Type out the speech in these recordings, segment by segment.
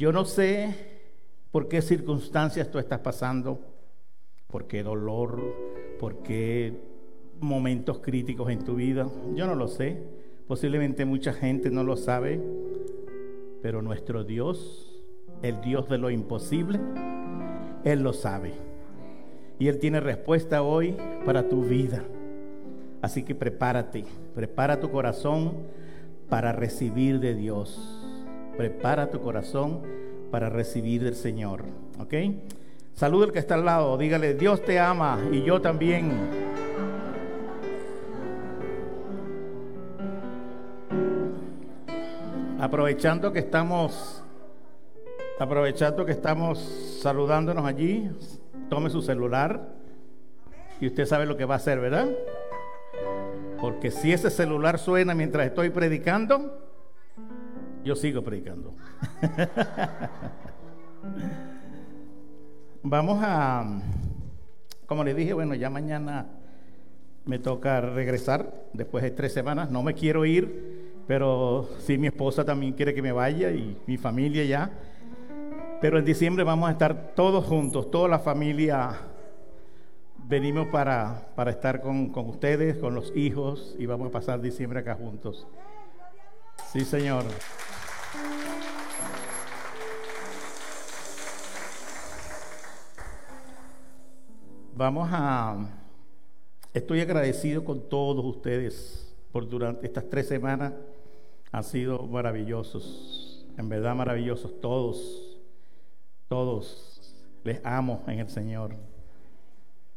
Yo no sé por qué circunstancias tú estás pasando, por qué dolor, por qué momentos críticos en tu vida. Yo no lo sé. Posiblemente mucha gente no lo sabe, pero nuestro Dios, el Dios de lo imposible, Él lo sabe. Y Él tiene respuesta hoy para tu vida. Así que prepárate, prepara tu corazón para recibir de Dios. Prepara tu corazón para recibir del Señor. ¿Ok? Saluda al que está al lado, dígale, Dios te ama y yo también. Aprovechando que estamos aprovechando que estamos saludándonos allí, tome su celular y usted sabe lo que va a hacer, ¿verdad? Porque si ese celular suena mientras estoy predicando, yo sigo predicando. Vamos a, como le dije, bueno, ya mañana me toca regresar después de tres semanas. No me quiero ir, pero sí mi esposa también quiere que me vaya y mi familia ya. Pero en diciembre vamos a estar todos juntos, toda la familia. Venimos para, para estar con, con ustedes, con los hijos, y vamos a pasar diciembre acá juntos. Sí, Señor. Vamos a... Estoy agradecido con todos ustedes por durante estas tres semanas. Han sido maravillosos, en verdad maravillosos todos todos les amo en el Señor.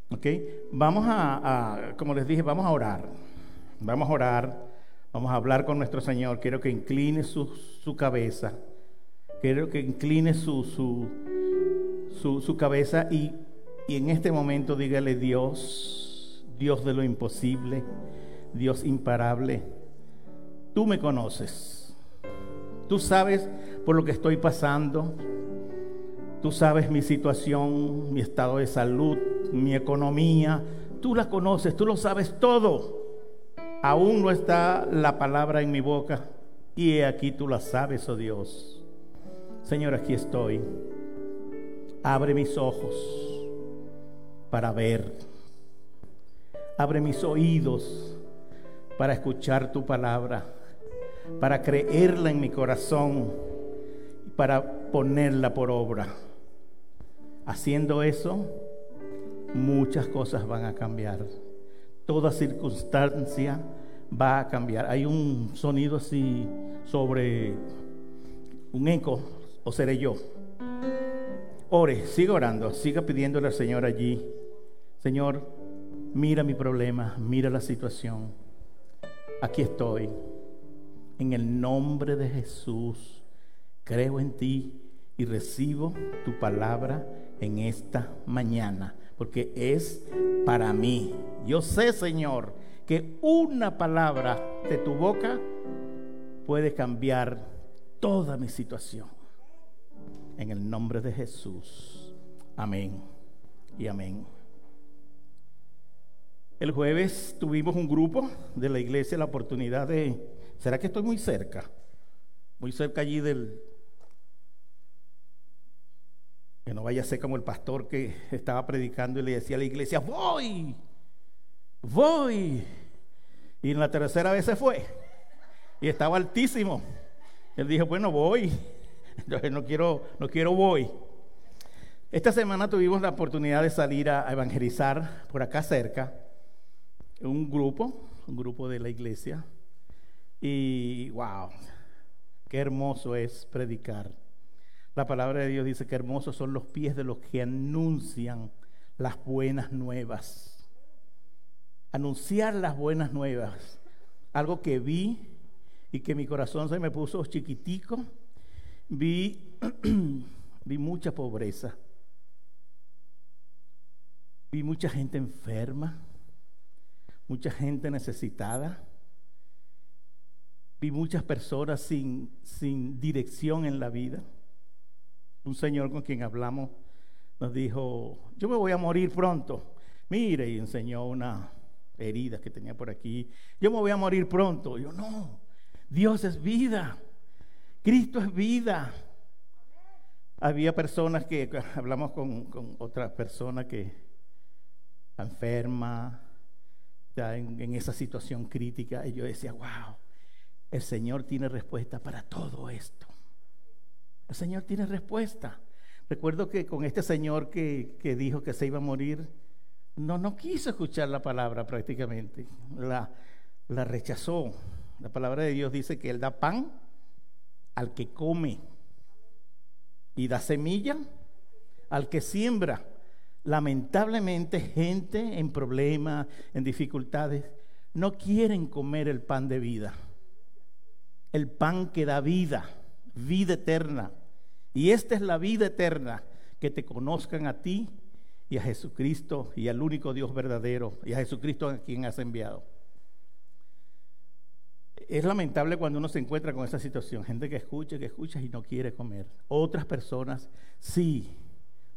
¿Ok? Vamos a, como les dije, vamos a orar. Vamos a orar. Vamos a hablar con nuestro Señor. Quiero que incline su, su cabeza. Quiero que incline su, su, su, cabeza y, y en este momento dígale Dios, Dios de lo imposible, Dios imparable. Tú me conoces. Tú sabes por lo que estoy pasando. Tú sabes mi situación, mi estado de salud, mi economía. Tú la conoces, tú lo sabes todo. Aún no está la palabra en mi boca. Y aquí tú la sabes, oh Dios. Señor, aquí estoy. Abre mis ojos para ver. Abre mis oídos para escuchar tu palabra, para creerla en mi corazón, para ponerla por obra. Haciendo eso, muchas cosas van a cambiar. Toda circunstancia va a cambiar. Hay un sonido así sobre un eco, o seré yo. Ore, siga orando, siga pidiéndole al Señor allí. Señor, mira mi problema, mira la situación. Aquí estoy. En el nombre de Jesús, creo en ti y recibo tu palabra en esta mañana, porque es para mí. Yo sé, Señor, que una palabra de tu boca puede cambiar toda mi situación. En el nombre de Jesús. Amén y amén. El jueves tuvimos un grupo de la iglesia la oportunidad de... ¿Será que estoy muy cerca? Muy cerca allí del, que no vaya a ser como el pastor que estaba predicando y le decía a la iglesia, voy, voy. Y en la tercera vez se fue. Y estaba altísimo. Él dijo, bueno, voy. Entonces no quiero, no quiero voy. Esta semana tuvimos la oportunidad de salir a evangelizar por acá cerca. Un grupo, un grupo de la iglesia. Y wow, qué hermoso es predicar la palabra de Dios dice que hermosos son los pies de los que anuncian las buenas nuevas. Anunciar las buenas nuevas. Algo que vi y que mi corazón se me puso chiquitico. Vi, vi mucha pobreza. Vi mucha gente enferma. Mucha gente necesitada. Vi muchas personas sin, sin dirección en la vida un señor con quien hablamos nos dijo, yo me voy a morir pronto. Mire, y enseñó una herida que tenía por aquí. Yo me voy a morir pronto. Yo no, Dios es vida. Cristo es vida. había personas que, hablamos con, con otra persona que está enferma, está en, en esa situación crítica, y yo decía, wow, el Señor tiene respuesta para todo esto. El Señor tiene respuesta. Recuerdo que con este señor que, que, dijo que se iba a morir, no, no quiso escuchar la palabra prácticamente, la, la rechazó. La palabra de Dios dice que Él da pan al que come y da semilla al que siembra. Lamentablemente gente en problemas, en dificultades, no quieren comer el pan de vida. El pan que da vida, vida eterna. Y esta es la vida eterna, que te conozcan a ti y a Jesucristo y al único Dios verdadero y a Jesucristo a quien has enviado. Es lamentable cuando uno se encuentra con esa situación, gente que escucha, que escucha y no quiere comer. Otras personas sí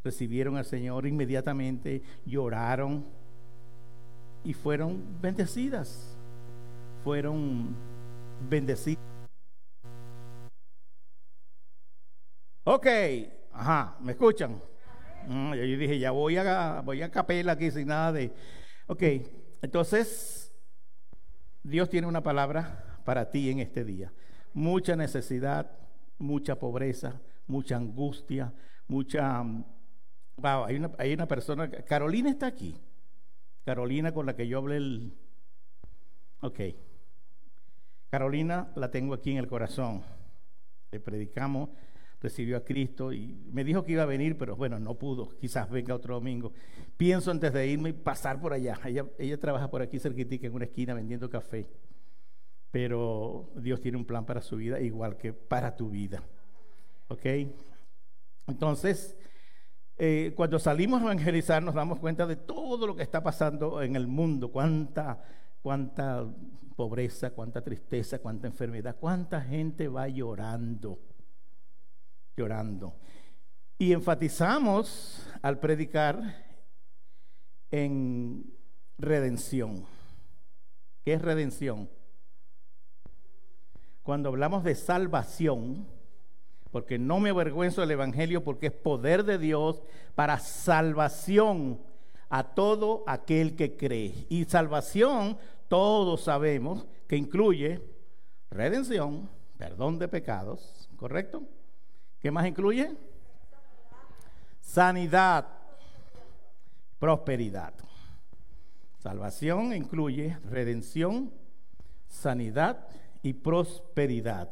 recibieron al Señor inmediatamente, lloraron y fueron bendecidas. Fueron bendecidas. Ok, ajá, ¿me escuchan? Mm, yo dije, ya voy a, voy a capela aquí sin nada de... Ok, entonces, Dios tiene una palabra para ti en este día. Mucha necesidad, mucha pobreza, mucha angustia, mucha... Mm, wow, hay una, hay una persona, Carolina está aquí. Carolina con la que yo hablé el... Ok. Carolina la tengo aquí en el corazón. Le predicamos, recibió a Cristo y me dijo que iba a venir, pero bueno, no pudo. Quizás venga otro domingo. Pienso antes de irme pasar por allá. Ella, ella trabaja por aquí cerquitica en una esquina vendiendo café pero Dios tiene un plan para su vida igual que para tu vida. ¿Ok? Entonces, eh, cuando salimos a evangelizar nos damos cuenta de todo lo que está pasando en el mundo, cuánta, cuánta pobreza, cuánta tristeza, cuánta enfermedad, cuánta gente va llorando, llorando. Y enfatizamos al predicar en redención. ¿Qué es redención? cuando hablamos de salvación, porque no me avergüenzo del Evangelio, porque es poder de Dios para salvación a todo aquel que cree. Y salvación, todos sabemos que incluye redención, perdón de pecados, ¿correcto? ¿Qué más incluye? Sanidad, prosperidad. Salvación incluye redención, sanidad, y prosperidad.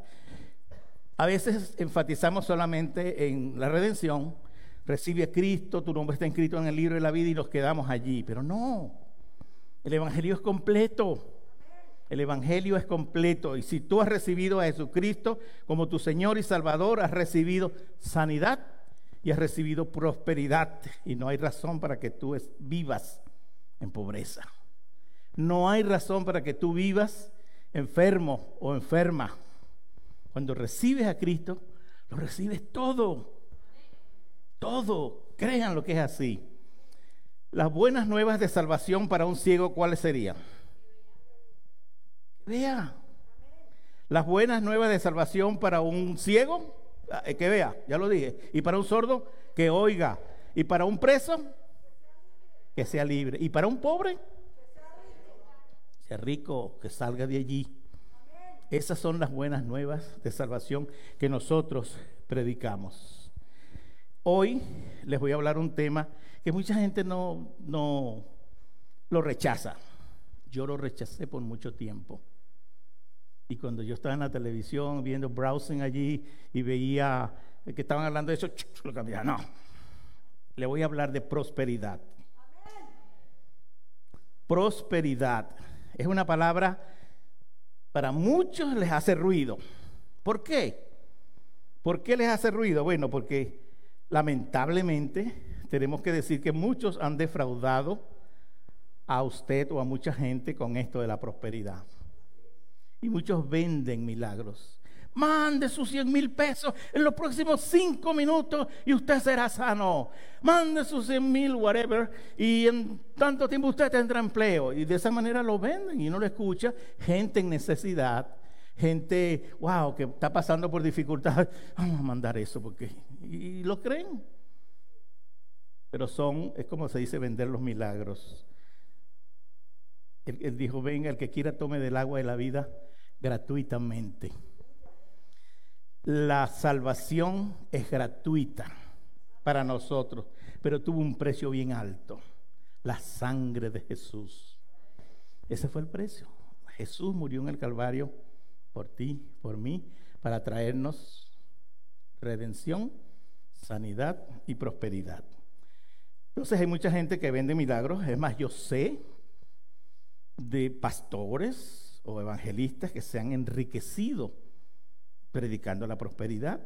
A veces enfatizamos solamente en la redención, recibe Cristo, tu nombre está inscrito en el libro de la vida y nos quedamos allí, pero no, el Evangelio es completo. El Evangelio es completo y si tú has recibido a Jesucristo como tu Señor y Salvador, has recibido sanidad y has recibido prosperidad y no hay razón para que tú vivas en pobreza. No hay razón para que tú vivas enfermo o enferma, cuando recibes a Cristo, lo recibes todo. Todo. Crean lo que es así. Las buenas nuevas de salvación para un ciego, ¿cuáles serían? Vea. Las buenas nuevas de salvación para un ciego, ah, eh, que vea, ya lo dije. Y para un sordo, que oiga. Y para un preso, que sea libre. Y para un pobre, sea rico, que salga de allí. Esas son las buenas nuevas de salvación que nosotros predicamos. Hoy les voy a hablar un tema que mucha gente no, no lo rechaza. Yo lo rechacé por mucho tiempo. Y cuando yo estaba en la televisión viendo browsing allí y veía que estaban hablando de eso, lo cambiaba. No, le voy a hablar de prosperidad. Prosperidad es una palabra para muchos les hace ruido. ¿Por qué? ¿Por qué les hace ruido? Bueno, porque lamentablemente tenemos que decir que muchos han defraudado a usted o a mucha gente con esto de la prosperidad. Y muchos venden milagros mande sus 100 mil pesos en los próximos cinco minutos y usted será sano. Mande sus 100 mil, whatever, y en tanto tiempo usted tendrá empleo. Y de esa manera lo venden y no lo escucha gente en necesidad, gente, wow, que está pasando por dificultades, vamos a mandar eso porque... Y, lo creen. Pero son, es como se dice, vender los milagros. Él, dijo, venga, el que quiera tome del agua de la vida gratuitamente. La salvación es gratuita para nosotros, pero tuvo un precio bien alto, la sangre de Jesús. Ese fue el precio. Jesús murió en el Calvario por ti, por mí, para traernos redención, sanidad y prosperidad. Entonces hay mucha gente que vende milagros. Es más, yo sé de pastores o evangelistas que se han enriquecido predicando la prosperidad.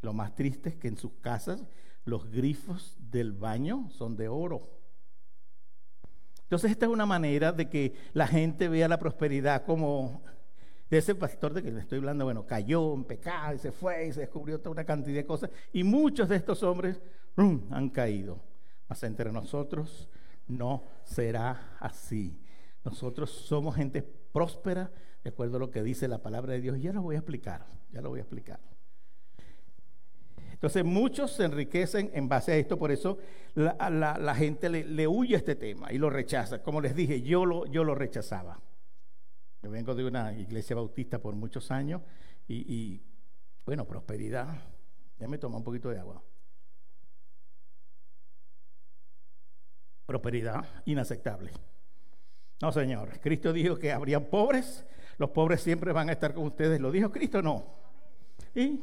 Lo más triste es que en sus casas los grifos del baño son de oro. Entonces esta es una manera de que la gente vea la prosperidad como de ese pastor de que le estoy hablando, bueno, cayó en pecado y se fue y se descubrió toda una cantidad de cosas. Y muchos de estos hombres han caído. Mas entre nosotros no será así. Nosotros somos gente próspera, de acuerdo a lo que dice la palabra de Dios. Ya lo voy a explicar, ya lo voy a explicar. Entonces muchos se enriquecen en base a esto, por eso la, gente le, huye a este tema y lo rechaza. Como les dije, yo lo, rechazaba. Yo vengo de una iglesia bautista por muchos años y, y bueno, prosperidad. Ya me toma un poquito de agua. Prosperidad inaceptable. No, Señor. Cristo dijo que habrían pobres. Los pobres siempre van a estar con ustedes. ¿Lo dijo Cristo? No. Y,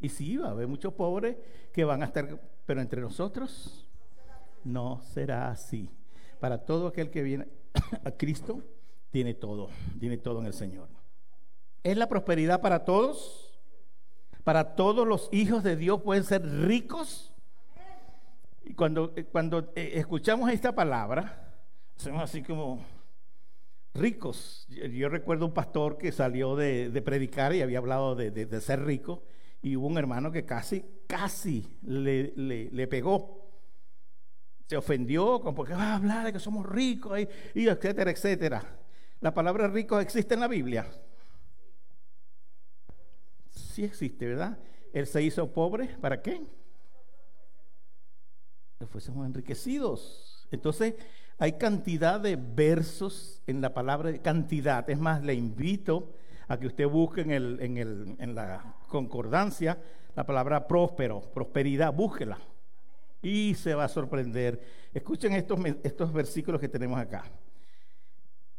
y sí, va a haber muchos pobres que van a estar, pero entre nosotros no será así. Para todo aquel que viene a Cristo, tiene todo, tiene todo en el Señor. ¿Es la prosperidad para todos? ¿Para todos los hijos de Dios pueden ser ricos? Y cuando, eh, cuando eh, escuchamos esta palabra, somos así como ricos. Yo, recuerdo un pastor que salió de, predicar y había hablado de, ser rico y hubo un hermano que casi, casi le, pegó. Se ofendió con porque va a hablar de que somos ricos y, y, etcétera, etcétera. La palabra rico existe en la Biblia. Sí existe, ¿verdad? Él se hizo pobre, ¿para qué? Que fuésemos enriquecidos. Entonces, hay cantidad de versos en la palabra, cantidad. Es más, le invito a que usted busque en, el, en, el, en la concordancia la palabra próspero, prosperidad, búsquela. Y se va a sorprender. Escuchen estos, estos versículos que tenemos acá.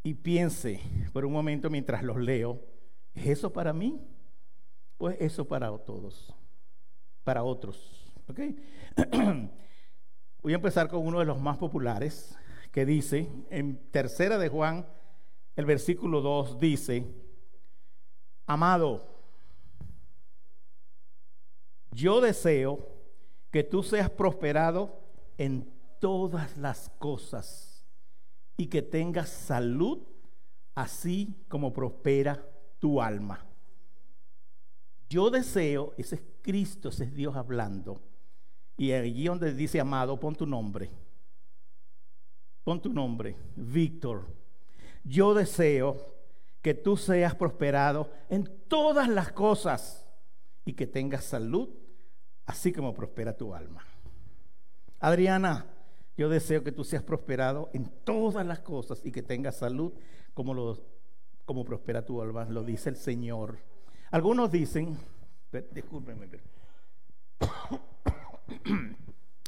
Y piense por un momento mientras los leo, ¿es eso para mí? Pues eso para todos, para otros. Voy a empezar con uno de los más populares, que dice, en tercera de Juan, el versículo 2 dice, amado, yo deseo que tú seas prosperado en todas las cosas y que tengas salud, así como prospera tu alma. Yo deseo, ese es Cristo, ese es Dios hablando. Y allí donde dice amado, pon tu nombre Pon tu nombre, Víctor. Yo deseo que tú seas prosperado en todas las cosas y que tengas salud, así como prospera tu alma. Adriana, yo deseo que tú seas prosperado en todas las cosas y que tengas salud como, lo, como prospera tu alma, lo dice el Señor. Algunos dicen, discúlpenme,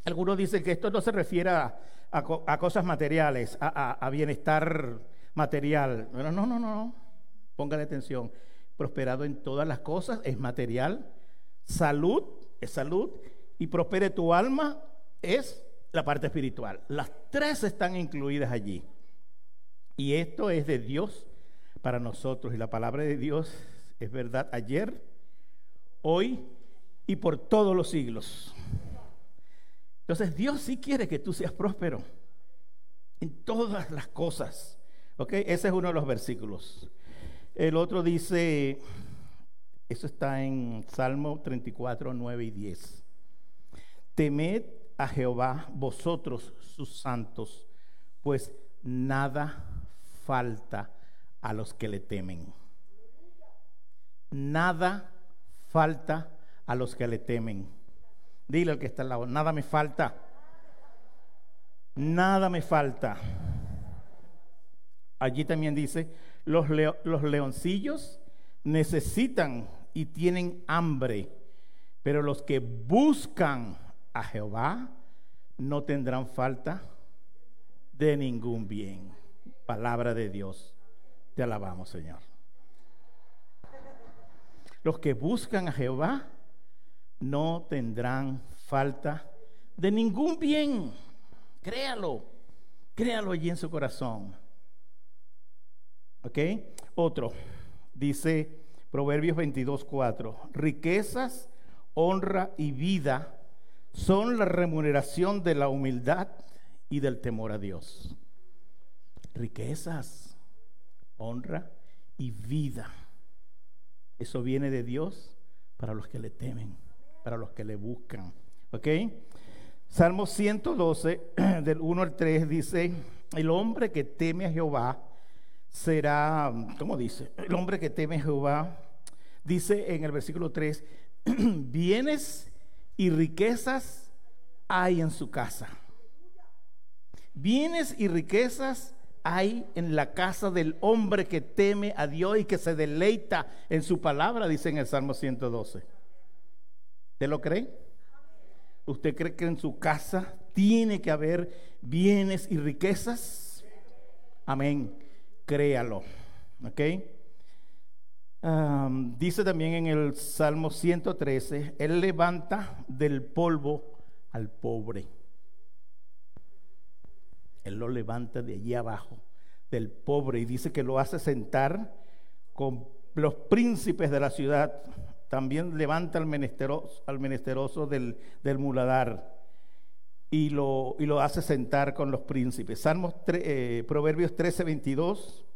algunos dicen que esto no se refiere a cosas materiales, a, bienestar material. no, no, no, no. Póngale atención. Prosperado en todas las cosas es material. Salud es salud. Y prospere tu alma es la parte espiritual. Las tres están incluidas allí. Y esto es de Dios para nosotros. Y la palabra de Dios es verdad ayer, hoy y por todos los siglos. Entonces Dios sí quiere que tú seas próspero en todas las cosas. ¿Ok? Ese es uno de los versículos. El otro dice, eso está en Salmo 34, 9 y 10. Temed a Jehová vosotros sus santos, pues nada falta a los que le temen. nada falta a los que le temen. Dile al que está al lado, nada me falta. Nada me falta. Allí también dice, los, los leoncillos necesitan y tienen hambre, pero los que buscan a Jehová no tendrán falta de ningún bien. Palabra de Dios. Te alabamos, Señor. Los que buscan a Jehová no tendrán falta de ningún bien. Créalo, créalo allí en su corazón. ¿Ok? Otro, dice Proverbios 22, 4, riquezas, honra y vida son la remuneración de la humildad y del temor a Dios. Riquezas, honra y vida. Eso viene de Dios para los que le temen, para los que le buscan. ¿Ok? Salmo 112, del 1 al 3, dice, el hombre que teme a Jehová será, ¿cómo dice? El hombre que teme a Jehová, dice en el versículo 3, bienes y riquezas hay en su casa. Bienes y riquezas hay en la casa del hombre que teme a Dios y que se deleita en su palabra, dice en el Salmo 112. ¿Te lo cree? ¿Usted cree que en su casa tiene que haber bienes y riquezas? Amén. Créalo. ¿Ok? dice también en el Salmo 113, Él levanta del polvo al pobre. Él lo levanta de allí abajo, del pobre, y dice que lo hace sentar con los príncipes de la ciudad. También levanta al menesteroso, al menesteroso del, este y lo, hace sentar con los príncipes. Salmos eh, Proverbios 13, 22.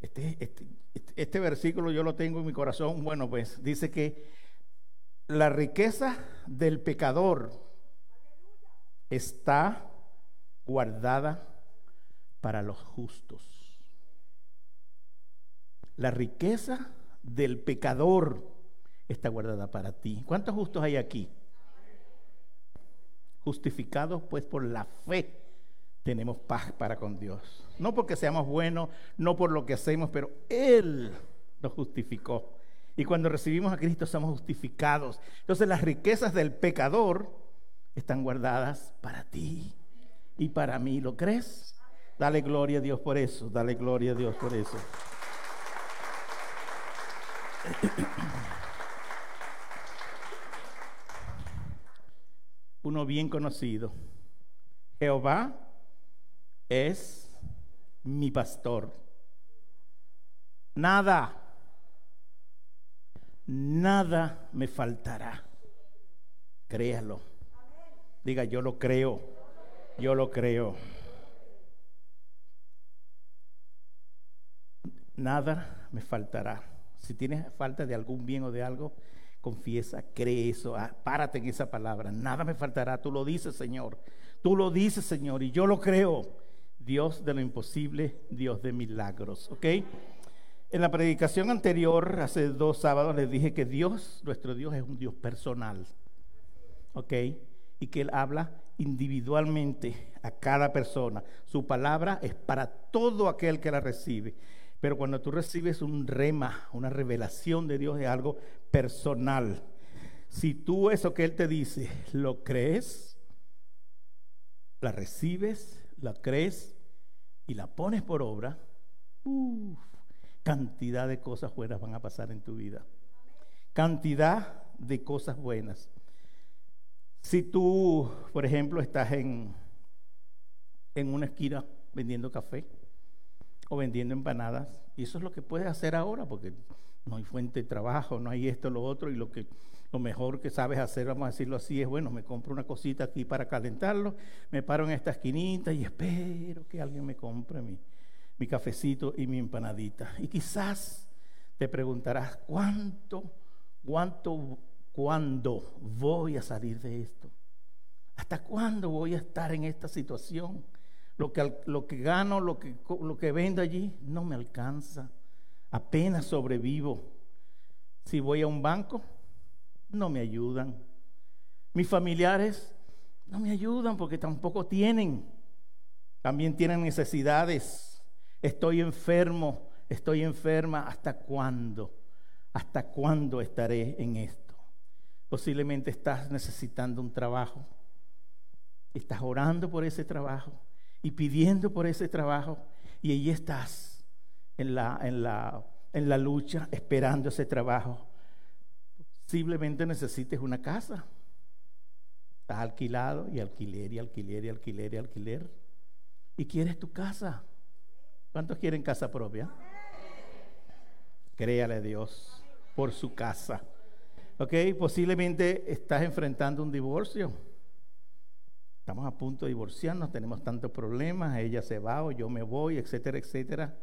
Este, este, este, versículo yo lo tengo en mi corazón. Bueno, pues dice que la riqueza del pecador está guardada para los justos. La riqueza del pecador está guardada para ti. ¿Cuántos justos hay aquí? Justificados pues por la fe tenemos paz para con Dios. No porque seamos buenos, no por lo que hacemos, pero Él nos justificó. Y cuando recibimos a Cristo somos justificados. Entonces las riquezas del pecador están guardadas para ti y para mí. ¿Lo crees? Dale gloria a Dios por eso. Dale gloria a Dios por eso. Uno bien conocido. Jehová es mi pastor. Nada, nada me faltará. Créalo. Diga, yo lo creo. Yo lo creo. Nada me faltará. Si tienes falta de algún bien o de algo, confiesa, cree eso, ah, párate en esa palabra. Nada me faltará. Tú lo dices, Señor. Tú lo dices, Señor, y yo lo creo. Dios de lo imposible, Dios de milagros. ¿Ok? En la predicación anterior, hace dos sábados, les dije que Dios, nuestro Dios, es un Dios personal. ¿Ok? Y que Él habla individualmente a cada persona. Su palabra es para todo aquel que la recibe. Pero cuando tú recibes un rema, una revelación de Dios, es algo personal. Si tú eso que Él te dice lo crees, la recibes, la crees y la pones por obra, cantidad de cosas buenas van a pasar en tu vida. Cantidad de cosas buenas. Si tú, por ejemplo, estás en, en una esquina vendiendo café o vendiendo empanadas, y eso es lo que puedes hacer ahora, porque no hay fuente de trabajo, no hay esto, lo otro, y lo que lo mejor que sabes hacer, vamos a decirlo así, es bueno, me compro una cosita aquí para calentarlo, me paro en esta esquinita y espero que alguien me compre mi, mi cafecito y mi empanadita. Y quizás te preguntarás, ¿cuánto, cuánto ¿Cuándo voy a salir de esto? ¿Hasta cuándo voy a estar en esta situación? Lo que, lo que gano, lo que, lo que vendo allí, no me alcanza. Apenas sobrevivo. Si voy a un banco, no me ayudan. Mis familiares no me ayudan porque tampoco tienen. También tienen necesidades. Estoy enfermo, estoy enferma. ¿Hasta cuándo? ¿Hasta cuándo estaré en esto? Posiblemente estás necesitando un trabajo. Estás orando por ese trabajo y pidiendo por ese trabajo. Y ahí estás en la, en la, en la lucha esperando ese trabajo. Posiblemente necesites una casa. Estás alquilado y alquiler y alquiler y alquiler y alquiler. Y quieres tu casa. ¿Cuántos quieren casa propia? Créale a Dios por su casa. ¿Ok? Posiblemente estás enfrentando un divorcio. Estamos a punto de divorciarnos, tenemos tantos problemas, ella se va o yo me voy, etcétera, etcétera.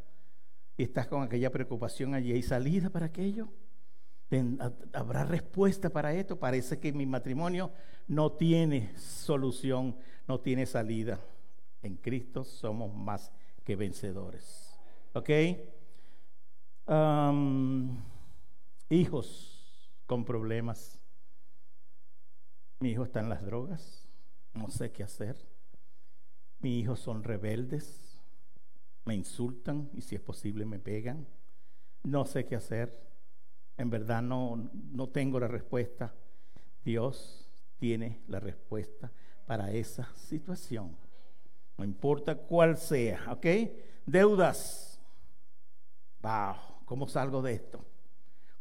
Y estás con aquella preocupación allí. ¿Hay salida para aquello? ¿Habrá respuesta para esto? Parece que mi matrimonio no tiene solución, no tiene salida. En Cristo somos más que vencedores. ¿Ok? hijos con problemas. Mi hijo está en las drogas, no sé qué hacer. Mis hijos son rebeldes, me insultan y si es posible me pegan. No sé qué hacer. En verdad no, no tengo la respuesta. Dios tiene la respuesta para esa situación. No importa cuál sea, ¿ok? Deudas. Wow, ¿cómo salgo de esto?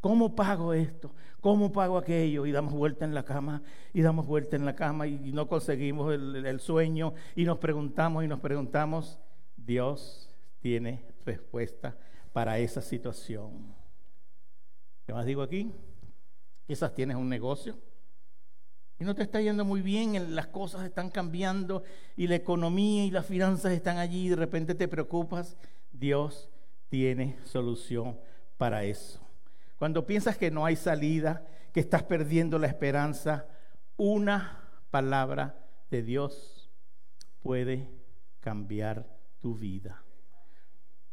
¿Cómo pago esto? ¿Cómo pago aquello? Y damos vuelta en la cama, y damos vuelta en la cama, y no conseguimos el, el sueño, y nos preguntamos y nos preguntamos. Dios tiene respuesta para esa situación. ¿Qué más digo aquí? Quizás tienes un negocio y no te está yendo muy bien, las cosas están cambiando y la economía y las finanzas están allí y de repente te preocupas. Dios tiene solución para eso. Cuando piensas que no hay salida, que estás perdiendo la esperanza, una palabra de Dios puede cambiar tu vida.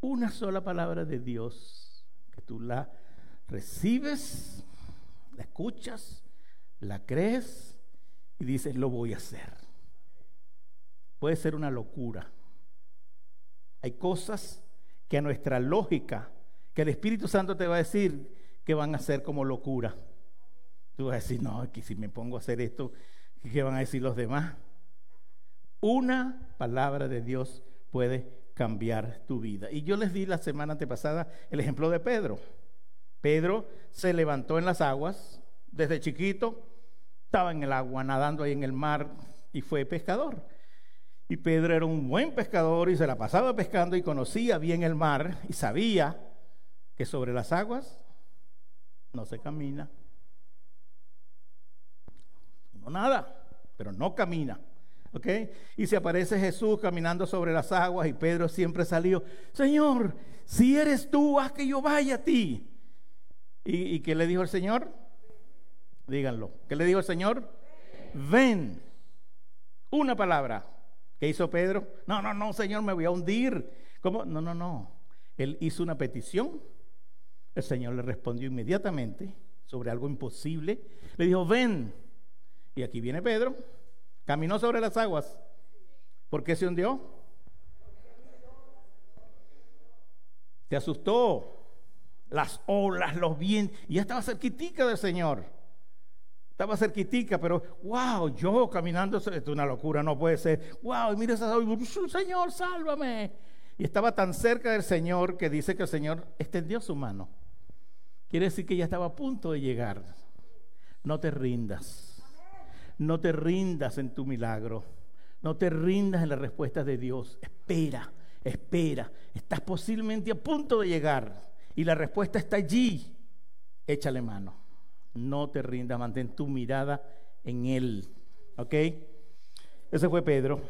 Una sola palabra de Dios que tú la recibes, la escuchas, la crees y dices, lo voy a hacer. Puede ser una locura. Hay cosas que a nuestra lógica, que el Espíritu Santo te va a decir que van a ser como locura. Tú vas a decir, no, que si me pongo a hacer esto, ¿qué van a decir los demás? Una palabra de Dios puede cambiar tu vida. Y yo les di la semana antepasada el ejemplo de Pedro. Pedro se levantó en las aguas desde chiquito, estaba en el agua, nadando ahí en el mar y fue pescador. Y Pedro era un buen pescador y se la pasaba pescando y conocía bien el mar y sabía que sobre las aguas no se camina. No nada, pero no camina. Y se aparece Jesús caminando sobre las aguas y Pedro siempre salió, Señor, si eres tú, haz que yo vaya a ti. ¿Y, qué le dijo el Señor? Díganlo. ¿Qué le dijo el Señor? Ven. Una palabra. ¿Qué hizo Pedro? No, no, no, Señor, me voy a hundir. ¿Cómo? No, no, no. Él hizo una petición. El Señor le respondió inmediatamente sobre algo imposible. Le dijo, ven. Y aquí viene Pedro. Caminó sobre las aguas. ¿Por qué se hundió? Se asustó las olas, los vientos, y ya estaba cerquitica del Señor. Estaba cerquitica, pero wow, yo caminando, esto es una locura, no puede ser. Wow, mira esa Señor, sálvame. Y estaba tan cerca del Señor que dice que el Señor extendió su mano. Quiere decir que ya estaba a punto de llegar. No te rindas. No te rindas en tu milagro. No te rindas en la respuesta de Dios. Espera, espera. Estás posiblemente a punto de llegar y la respuesta está allí, échale mano. No te rindas, mantén tu mirada en Él. ¿Ok? Ese fue Pedro.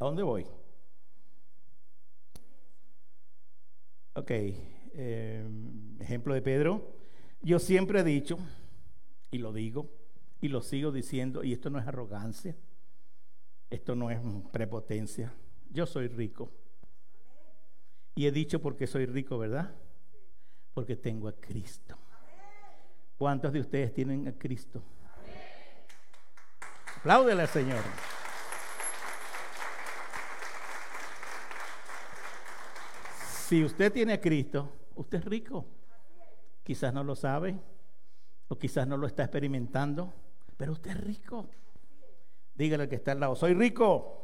¿A dónde voy? Ok, em, ejemplo de Pedro. Yo siempre he dicho, y lo digo, y lo sigo diciendo, y esto no es arrogancia, esto no es prepotencia. Yo soy rico Y he dicho porque soy rico, ¿verdad? Porque tengo a Cristo. ¿Cuántos de ustedes tienen a Cristo? Apláudele al Señor. Si usted tiene a Cristo, usted es rico. Quizás no lo sabe o quizás no lo está experimentando, pero usted es rico. Dígale al que está al lado, soy rico.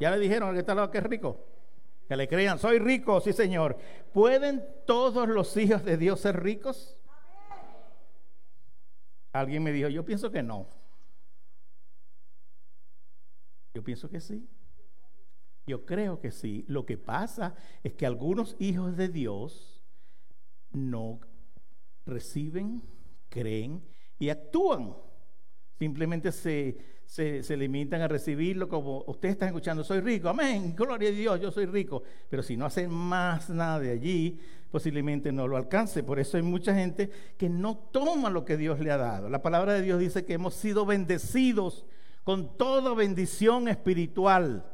Ya le dijeron al que está al lado que es rico. Que le crean, soy rico, sí Señor. ¿Pueden todos los hijos de Dios ser ricos? Alguien me dijo, yo pienso que no. Yo pienso que sí. Yo creo que sí. Lo que pasa es que algunos hijos de Dios no reciben, creen y actúan. Simplemente se, se, limitan a recibirlo como ustedes están escuchando, soy rico, amén, gloria a Dios, yo soy rico. Pero si no hacen más nada de allí, posiblemente no lo alcance. Por eso hay mucha gente que no toma lo que Dios le ha dado. La palabra de Dios dice que hemos sido bendecidos con toda bendición espiritual.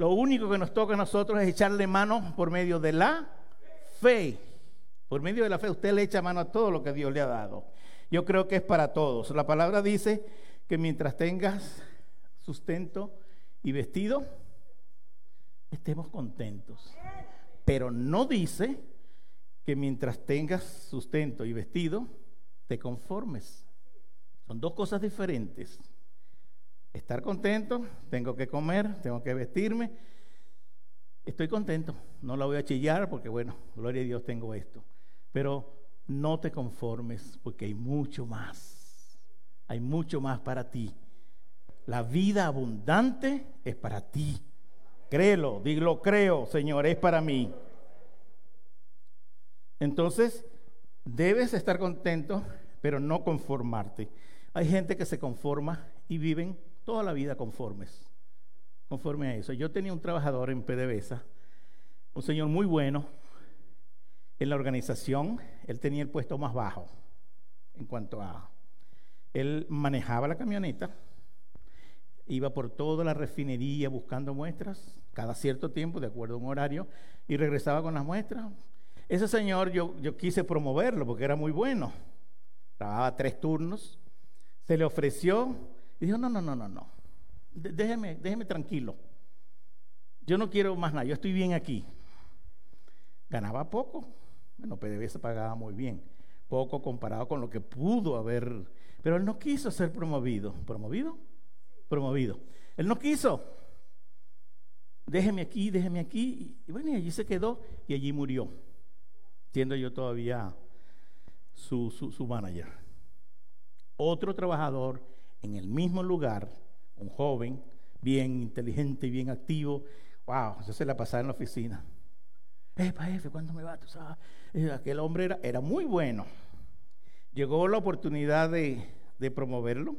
Lo único que nos toca a nosotros es echarle mano por medio de la fe. Por medio de la fe usted le echa mano a todo lo que Dios le ha dado. Yo creo que es para todos. La palabra dice que mientras tengas sustento y vestido, estemos contentos. Pero no dice que mientras tengas sustento y vestido, te conformes. Son dos cosas diferentes estar contento, tengo que comer, tengo que vestirme. Estoy contento, no la voy a chillar porque bueno, gloria a Dios tengo esto. Pero no te conformes porque hay mucho más. Hay mucho más para ti. La vida abundante es para ti. Créelo, dilo, creo, Señor, es para mí. Entonces, debes estar contento, pero no conformarte. Hay gente que se conforma y viven toda la vida conformes, conforme a eso. Yo tenía un trabajador en PDVSA, un señor muy bueno. En la organización, él tenía el puesto más bajo en cuanto a... Él manejaba la camioneta, iba por toda la refinería buscando muestras, cada cierto tiempo, de acuerdo a un horario, y regresaba con las muestras. Ese señor yo, yo quise promoverlo porque era muy bueno. Trabajaba tres turnos. Se le ofreció y dijo, no, no, no, no, no. Déjeme, déjeme tranquilo. Yo no quiero más nada, yo estoy bien aquí. Ganaba poco. Bueno, PDVSA pagaba muy bien. Poco comparado con lo que pudo haber. Pero él no quiso ser promovido. ¿Promovido? Promovido. Él no quiso. Déjeme aquí, déjeme aquí. Y bueno, y allí se quedó y allí murió. Siendo yo todavía su, su, su manager. Otro trabajador en el mismo lugar, un joven, bien inteligente y bien activo, wow, yo se la pasaba en la oficina. Epa, jefe, ¿cuándo me va? ¿Tú sabes? Eh, aquel hombre era, era muy bueno. Llegó la oportunidad de, de promoverlo,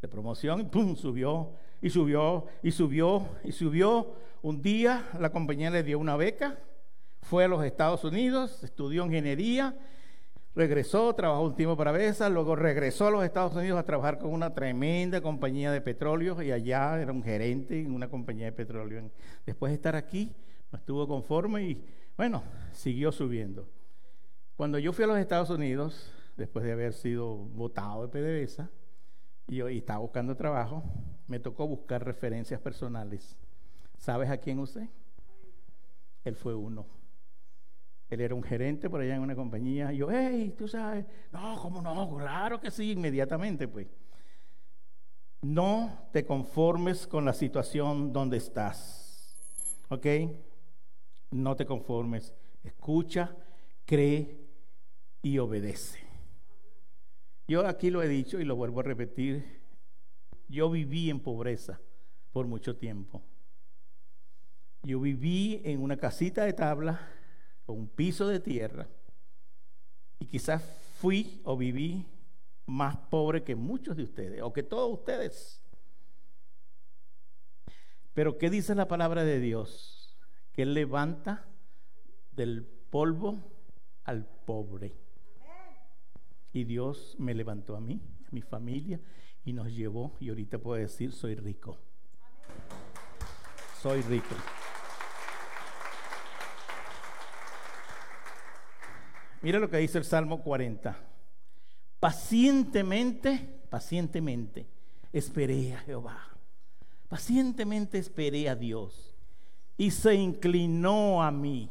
de promoción, y pum, subió, y subió, y subió, y subió. Un día la compañía le dio una beca, fue a los Estados Unidos, estudió ingeniería Regresó, trabajó un tiempo para Besa, luego regresó a los Estados Unidos a trabajar con una tremenda compañía de petróleo y allá era un gerente en una compañía de petróleo. Después de estar aquí, no estuvo conforme y bueno, siguió subiendo. Cuando yo fui a los Estados Unidos, después de haber sido votado de PDVSA, y, yo, estaba buscando trabajo, me tocó buscar referencias personales. ¿Sabes a quién usé? Él fue uno. Él era un gerente por allá en una compañía. Y yo, hey, tú sabes, no, ¿cómo no? Claro que sí, inmediatamente, pues. No te conformes con la situación donde estás. ¿Ok? No te conformes. Escucha, cree y obedece. Yo aquí lo he dicho y lo vuelvo a repetir. Yo viví en pobreza por mucho tiempo. Yo viví en una casita de tabla un piso de tierra y quizás fui o viví más pobre que muchos de ustedes o que todos ustedes. Pero ¿qué dice la palabra de Dios? Que Él levanta del polvo al pobre. Y Dios me levantó a mí, a mi familia, y nos llevó, y ahorita puedo decir, soy rico. soy rico. Mira lo que dice el Salmo 40. Pacientemente, pacientemente esperé a Jehová. Pacientemente esperé a Dios y se inclinó a mí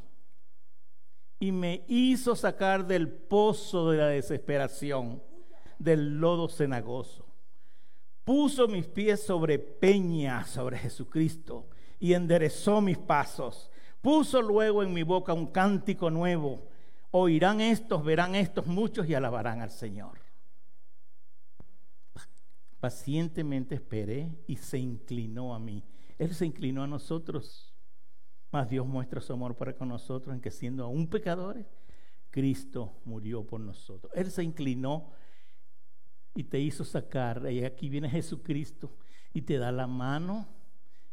y me hizo sacar del pozo de la desesperación, del lodo cenagoso. Puso mis pies sobre peña, sobre Jesucristo, y enderezó mis pasos. Puso luego en mi boca un cántico nuevo. Oirán estos, verán estos muchos y alabarán al Señor. Pacientemente esperé y se inclinó a mí. Él se inclinó a nosotros. Mas Dios muestra su amor para con nosotros en que siendo aún pecadores, Cristo murió por nosotros. Él se inclinó y te hizo sacar, y aquí viene Jesucristo y te da la mano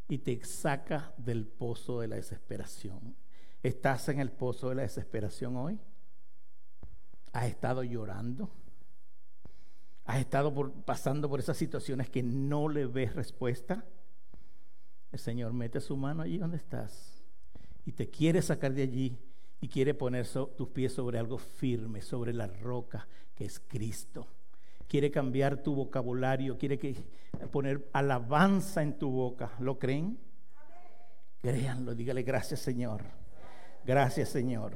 y te saca del pozo de la desesperación. ¿Estás en el pozo de la desesperación hoy? ¿Has estado llorando? ¿Has estado pasando por esas situaciones que no le ves respuesta? El Señor mete su mano allí donde estás y te quiere sacar de allí y quiere poner tus pies sobre algo firme, sobre la roca que es Cristo. Quiere cambiar tu vocabulario, quiere que, poner alabanza en tu boca. ¿Lo creen? Créanlo, dígale gracias Señor. Gracias Señor.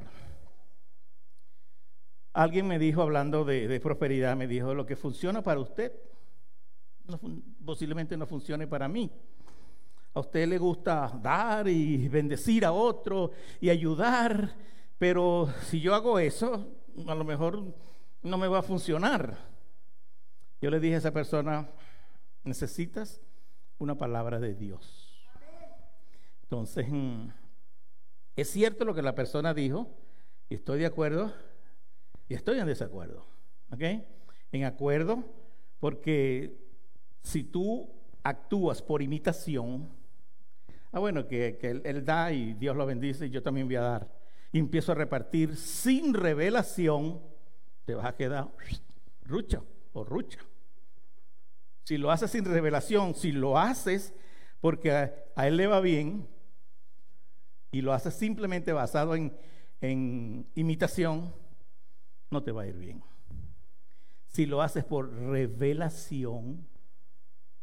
Alguien me dijo, hablando de, prosperidad, me dijo, lo que funciona para usted, posiblemente no funcione para mí. A usted le gusta dar y bendecir a otro y ayudar, pero si yo hago eso, a lo mejor no me va a funcionar. Yo le dije a esa persona, necesitas una palabra de Dios. Entonces, mm, es cierto lo que la persona dijo, estoy de acuerdo, y estoy en desacuerdo. ¿Ok? En acuerdo, porque si tú actúas por imitación, Ah, bueno, que, él, da y Dios lo bendice y yo también voy a dar. Y empiezo a repartir sin revelación, te vas a quedar rucha o rucha. Si lo haces sin revelación, si lo haces porque a, él le va bien y lo haces simplemente basado en, imitación, no te va a ir bien. Si lo haces por revelación,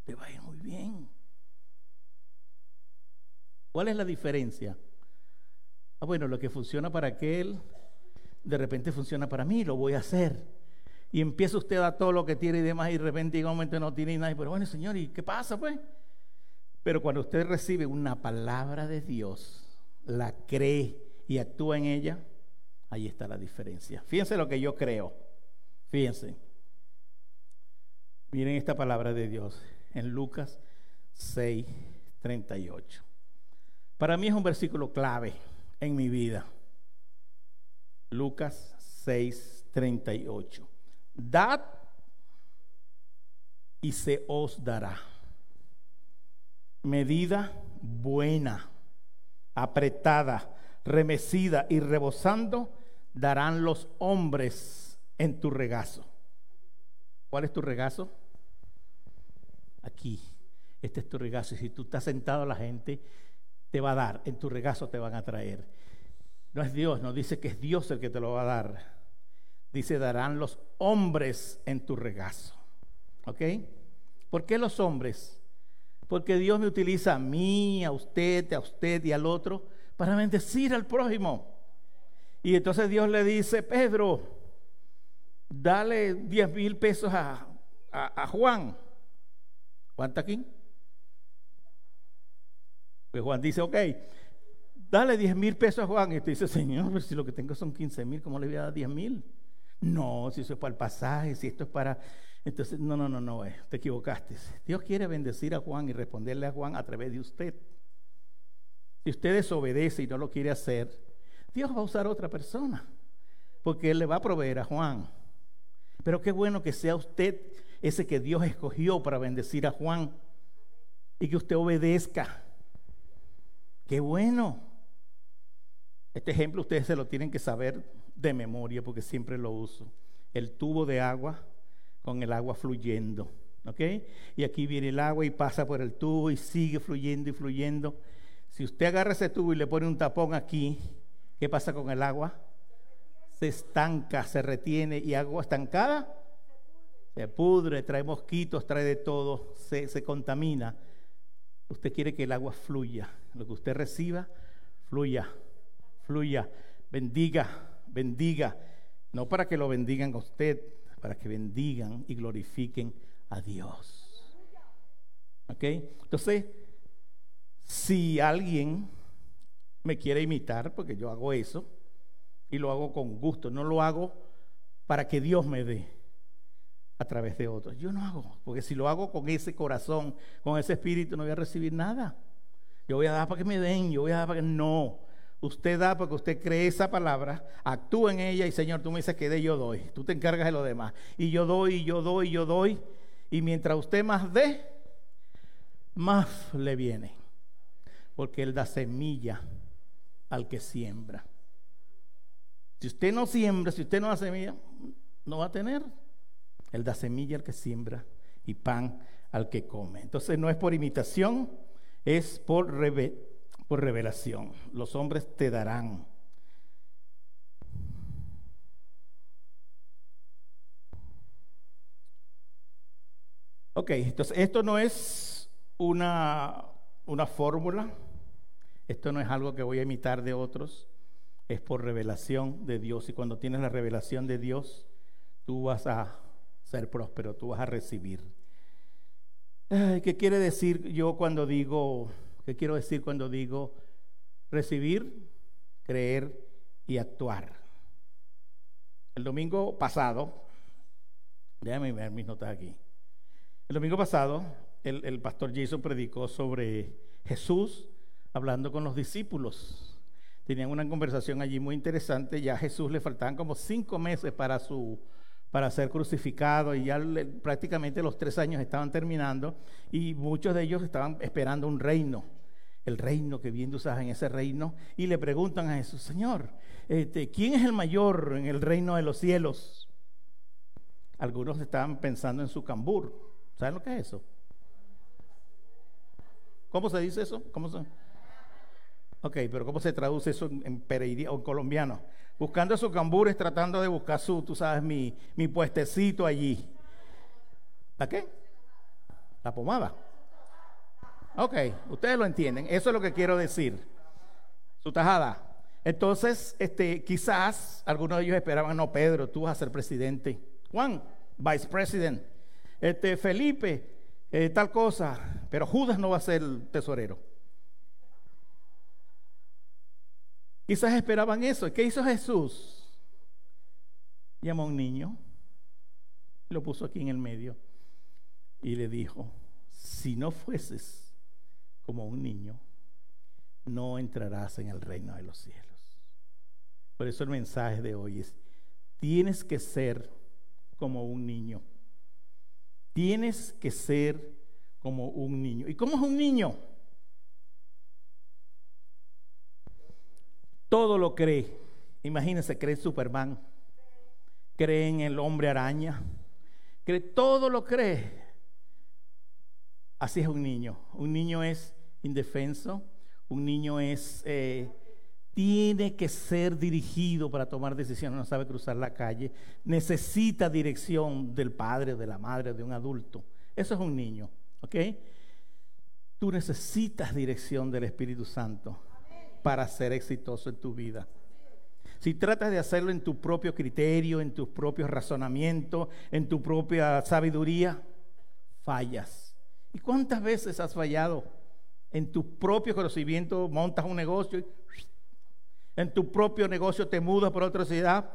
te va a ir muy bien. ¿Cuál es la diferencia? Ah, bueno, lo que funciona para aquel, de repente funciona para mí, lo voy a hacer. Y empieza usted a todo lo que tiene y demás, y de repente en un momento no tiene nada. Pero bueno, Señor, ¿y qué pasa pues? Pero cuando usted recibe una palabra de Dios, la cree y actúa en ella, ahí está la diferencia. Fíjense lo que yo creo. Fíjense. Miren esta palabra de Dios en Lucas 6, 38. Para mí es un versículo clave en mi vida. Lucas 6, 38. Dad y se os dará. Medida buena, apretada, remecida y rebosando, darán los hombres en tu regazo. ¿Cuál es tu regazo? Aquí. Este es tu regazo. Y si tú estás sentado, la gente te va a dar, en tu regazo te van a traer. No es Dios, no dice que es Dios el que te lo va a dar. Dice, darán los hombres en tu regazo. ¿Ok? ¿Por qué los hombres? Porque Dios me utiliza a mí, a usted, a usted y al otro para bendecir al prójimo. Y entonces Dios le dice, Pedro, dale 10 mil pesos a, Juan. ¿Cuánto aquí? Pues Juan dice, ok, dale 10 mil pesos a Juan. Y te dice, Señor, si lo que tengo son 15 mil, ¿cómo le voy a dar 10 mil? No, si eso es para el pasaje, si esto es para... Entonces, no, no, no, no, eh, te equivocaste. Dios quiere bendecir a Juan y responderle a Juan a través de usted. Si usted desobedece y no lo quiere hacer, Dios va a usar a otra persona, porque Él le va a proveer a Juan. Pero qué bueno que sea usted ese que Dios escogió para bendecir a Juan y que usted obedezca. Qué bueno. Este ejemplo ustedes se lo tienen que saber de memoria porque siempre lo uso. El tubo de agua con el agua fluyendo. ¿Ok? Y aquí viene el agua y pasa por el tubo y sigue fluyendo y fluyendo. Si usted agarra ese tubo y le pone un tapón aquí, ¿qué pasa con el agua? Se estanca, se retiene y agua estancada se pudre, trae mosquitos, trae de todo, se, se contamina. Usted quiere que el agua fluya, lo que usted reciba, fluya, fluya, bendiga, bendiga. No para que lo bendigan a usted, para que bendigan y glorifiquen a Dios. ¿Ok? Entonces, si alguien me quiere imitar, porque yo hago eso, y lo hago con gusto, no lo hago para que Dios me dé a través de otros. Yo no hago, porque si lo hago con ese corazón, con ese espíritu, no voy a recibir nada. Yo voy a dar para que me den, yo voy a dar para que no. Usted da porque usted cree esa palabra, actúa en ella y Señor, tú me dices que dé, yo doy. Tú te encargas de lo demás. Y yo doy, yo doy, yo doy. Y mientras usted más dé, más le viene. Porque Él da semilla al que siembra. Si usted no siembra, si usted no da semilla, no va a tener. Él da semilla al que siembra y pan al que come. Entonces no es por imitación, es por, por revelación. Los hombres te darán. Ok, entonces esto no es una, una fórmula, esto no es algo que voy a imitar de otros, es por revelación de Dios. Y cuando tienes la revelación de Dios, tú vas a ser próspero, tú vas a recibir. ¿Qué quiere decir yo cuando digo, qué quiero decir cuando digo recibir, creer y actuar? El domingo pasado, déjame ver mis notas aquí. El domingo pasado, el, el pastor Jason predicó sobre Jesús hablando con los discípulos. Tenían una conversación allí muy interesante. Ya a Jesús le faltaban como cinco meses para su para ser crucificado y ya prácticamente los tres años estaban terminando y muchos de ellos estaban esperando un reino, el reino que bien tú en ese reino y le preguntan a Jesús, Señor, este, ¿quién es el mayor en el reino de los cielos? Algunos estaban pensando en su cambur, ¿saben lo que es eso? ¿Cómo se dice eso? ¿Cómo se... Ok, pero ¿cómo se traduce eso en pereiría o en colombiano? Buscando sus cambures, tratando de buscar su, tú sabes, mi, mi puestecito allí. ¿La qué? La pomada. Ok, ustedes lo entienden. Eso es lo que quiero decir. Su tajada. Entonces, este, quizás algunos de ellos esperaban, no, Pedro, tú vas a ser presidente. Juan, vice president. Este, Felipe, eh, tal cosa. Pero Judas no va a ser tesorero. Quizás esperaban eso. ¿Qué hizo Jesús? Llamó a un niño, lo puso aquí en el medio y le dijo, si no fueses como un niño, no entrarás en el reino de los cielos. Por eso el mensaje de hoy es, tienes que ser como un niño. Tienes que ser como un niño. ¿Y cómo es un niño? Todo lo cree. Imagínense, cree en Superman, cree en el hombre araña, cree, todo lo cree. Así es un niño. Un niño es indefenso, un niño es, eh, tiene que ser dirigido para tomar decisiones, no sabe cruzar la calle, necesita dirección del padre, de la madre, de un adulto. Eso es un niño, ¿ok? Tú necesitas dirección del Espíritu Santo para ser exitoso en tu vida. Si tratas de hacerlo en tu propio criterio, en tus propios razonamientos, en tu propia sabiduría, fallas. ¿Y cuántas veces has fallado? En tu propio conocimiento montas un negocio y en tu propio negocio te mudas por otra ciudad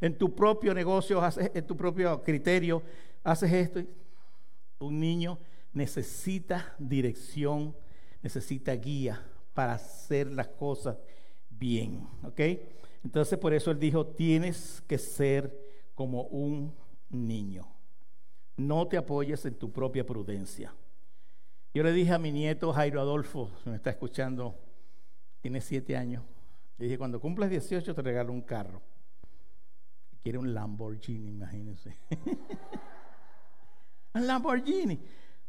en tu propio negocio, en tu propio criterio, haces esto. Un niño necesita dirección, necesita guía para hacer las cosas bien. ¿Ok? Entonces por eso él dijo, tienes que ser como un niño. No te apoyes en tu propia prudencia. Yo le dije a mi nieto Jairo Adolfo, me está escuchando, tiene siete años. Le dije, cuando cumples 18 te regalo un carro. Quiere un Lamborghini, imagínense. un Lamborghini.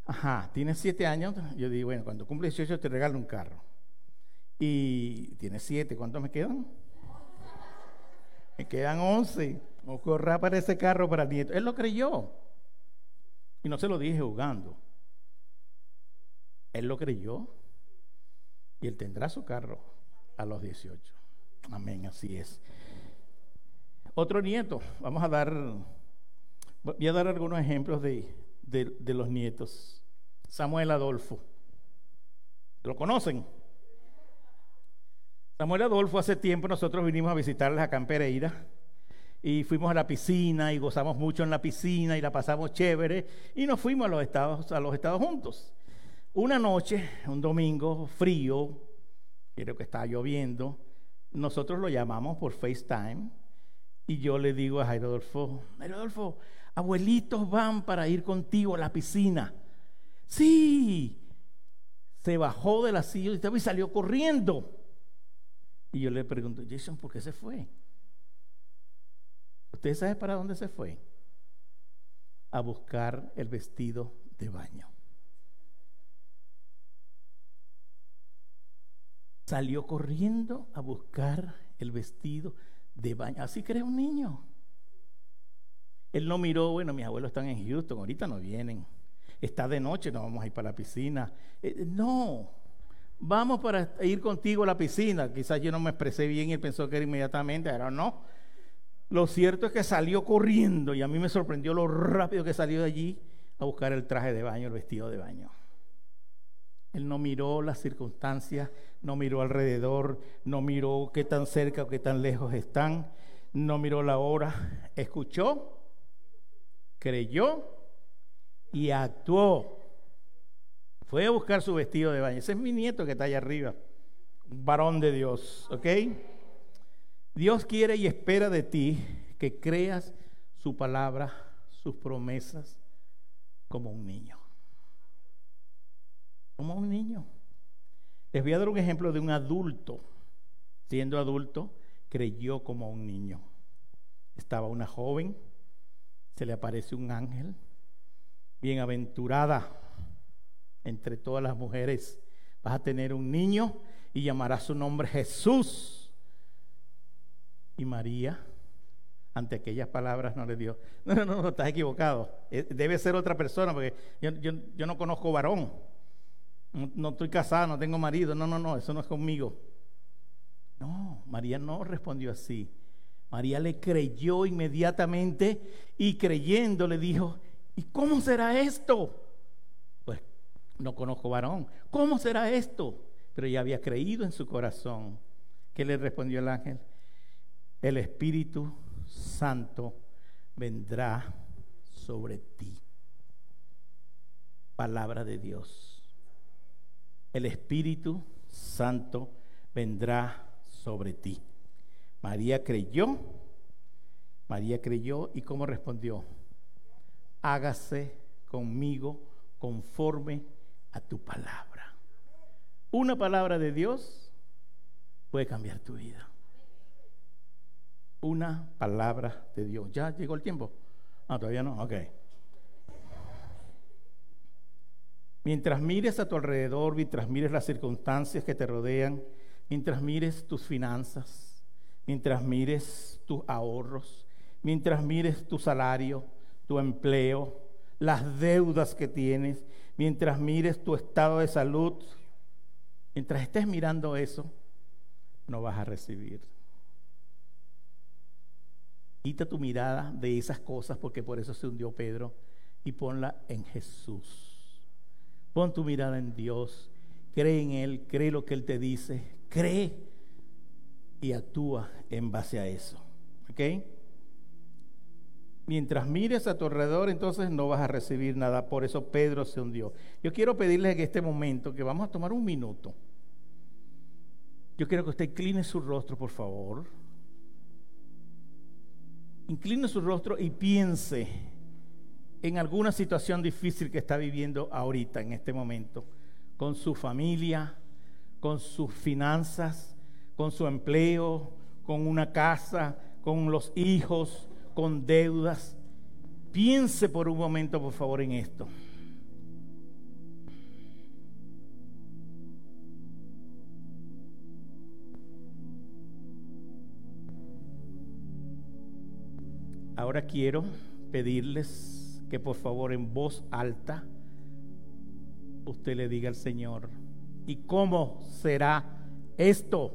Ajá, tiene siete años. Yo dije, bueno, cuando cumples 18 te regalo un carro. Y tiene siete, ¿cuántos me quedan? Me quedan once. O para ese carro para el nieto. Él lo creyó. Y no se lo dije jugando. Él lo creyó. Y él tendrá su carro a los 18. Amén, así es. Otro nieto. Vamos a dar, voy a dar algunos ejemplos de, de los nietos. Samuel Adolfo. ¿Lo conocen? Samuel Adolfo, hace tiempo nosotros vinimos a visitarles a Campereira y fuimos a la piscina y gozamos mucho en la piscina y la pasamos chévere y nos fuimos a los estados, a los estados juntos. Una noche, un domingo frío, creo que estaba lloviendo, nosotros lo llamamos por FaceTime y yo le digo a Jairo Adolfo, Jairo Adolfo, abuelitos van para ir contigo a la piscina. Sí, se bajó de la silla y salió corriendo. Y yo le pregunto, Jason, ¿por qué se fue? ¿Usted sabe para dónde se fue? A buscar el vestido de baño. Salió corriendo a buscar el vestido de baño. Así cree un niño. Él no miró, bueno, mis abuelos están en Houston, ahorita no vienen. Está de noche, no vamos a ir para la piscina. Eh, no, vamos para ir contigo a la piscina. Quizás yo no me expresé bien y él pensó que era inmediatamente, pero no. Lo cierto es que salió corriendo y a mí me sorprendió lo rápido que salió de allí a buscar el traje de baño, el vestido de baño. Él no miró las circunstancias, no miró alrededor, no miró qué tan cerca o qué tan lejos están, no miró la hora, escuchó, creyó y actuó. Fue a buscar su vestido de baño. Ese es mi nieto que está allá arriba. Un varón de Dios, ¿ok? Dios quiere y espera de ti que creas su palabra, sus promesas, como un niño. Como un niño. Les voy a dar un ejemplo de un adulto. Siendo adulto, creyó como un niño. Estaba una joven, se le aparece un ángel, bienaventurada entre todas las mujeres. Vas a tener un niño y llamará su nombre Jesús. Y María, ante aquellas palabras, no le dio, no, no, no, estás equivocado. Eh, debe ser otra persona, porque yo, yo, no conozco varón. No, no estoy casada, no tengo marido. No, no, no, eso no es conmigo. No, María no respondió así. María le creyó inmediatamente y creyendo le dijo, ¿y cómo será esto? No conozco varón. ¿Cómo será esto? Pero ella había creído en su corazón. ¿Qué le respondió el ángel? El Espíritu Santo vendrá sobre ti. Palabra de Dios. El Espíritu Santo vendrá sobre ti. María creyó. María creyó y cómo respondió. Hágase conmigo conforme a tu palabra. Una palabra de Dios puede cambiar tu vida. Una palabra de Dios. ¿Ya llegó el tiempo? Ah, todavía no. Ok. Mientras mires a tu alrededor, mientras mires las circunstancias que te rodean, mientras mires tus finanzas, mientras mires tus ahorros, mientras mires tu salario, tu empleo, las deudas que tienes, mientras mires tu estado de salud, mientras estés mirando eso, no vas a recibir. Quita tu mirada de esas cosas porque por eso se hundió Pedro y ponla en Jesús. Pon tu mirada en Dios, cree en Él, cree lo que Él te dice, cree y actúa en base a eso. ¿Ok? Mientras mires a tu alrededor, entonces no vas a recibir nada. Por eso Pedro se hundió. Yo quiero pedirles en este momento que vamos a tomar un minuto. Yo quiero que usted incline su rostro, por favor. Incline su rostro y piense en alguna situación difícil que está viviendo ahorita, en este momento, con su familia, con sus finanzas, con su empleo, con una casa, con los hijos, con deudas, piense por un momento, por favor, en esto. Ahora quiero pedirles que por favor en voz alta usted le diga al Señor, ¿y cómo será esto?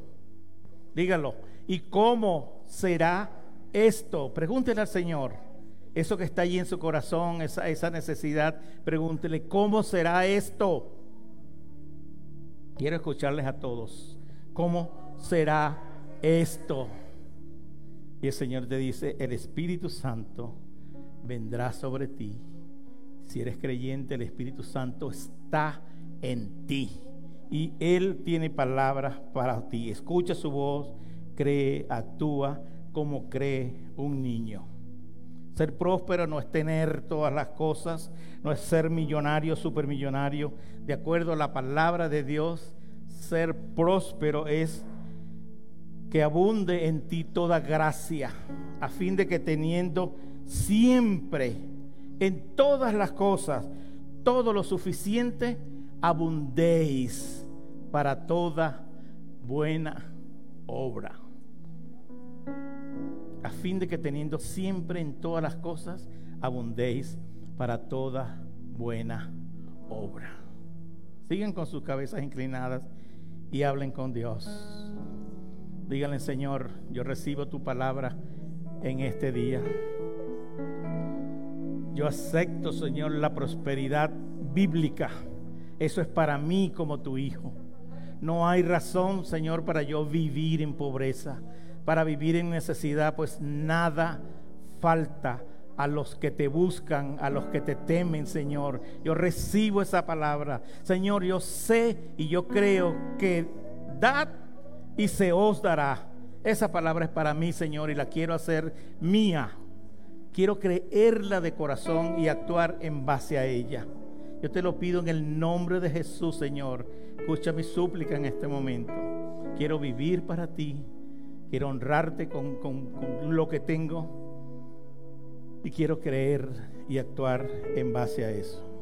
Dígalo, ¿y cómo será esto? Pregúntele al Señor. Eso que está allí en su corazón, esa, esa necesidad, pregúntele, ¿cómo será esto? Quiero escucharles a todos. ¿Cómo será esto? Y el Señor te dice, el Espíritu Santo vendrá sobre ti. Si eres creyente, el Espíritu Santo está en ti. Y Él tiene palabras para ti. Escucha su voz, cree, actúa como cree un niño. Ser próspero no es tener todas las cosas, no es ser millonario, supermillonario. De acuerdo a la palabra de Dios, ser próspero es que abunde en ti toda gracia, a fin de que teniendo siempre, en todas las cosas, todo lo suficiente, abundéis para toda buena obra. A fin de que teniendo siempre en todas las cosas, abundéis para toda buena obra. Sigan con sus cabezas inclinadas y hablen con Dios. Díganle, Señor, yo recibo tu palabra en este día. Yo acepto, Señor, la prosperidad bíblica. Eso es para mí como tu hijo. No hay razón, Señor, para yo vivir en pobreza, para vivir en necesidad, pues nada falta a los que te buscan, a los que te temen, Señor. Yo recibo esa palabra. Señor, yo sé y yo creo que dad y se os dará. Esa palabra es para mí, Señor, y la quiero hacer mía. Quiero creerla de corazón y actuar en base a ella. Yo te lo pido en el nombre de Jesús, Señor. Escucha mi súplica en este momento. Quiero vivir para ti. Quiero honrarte con, lo que tengo. Y quiero creer y actuar en base a eso.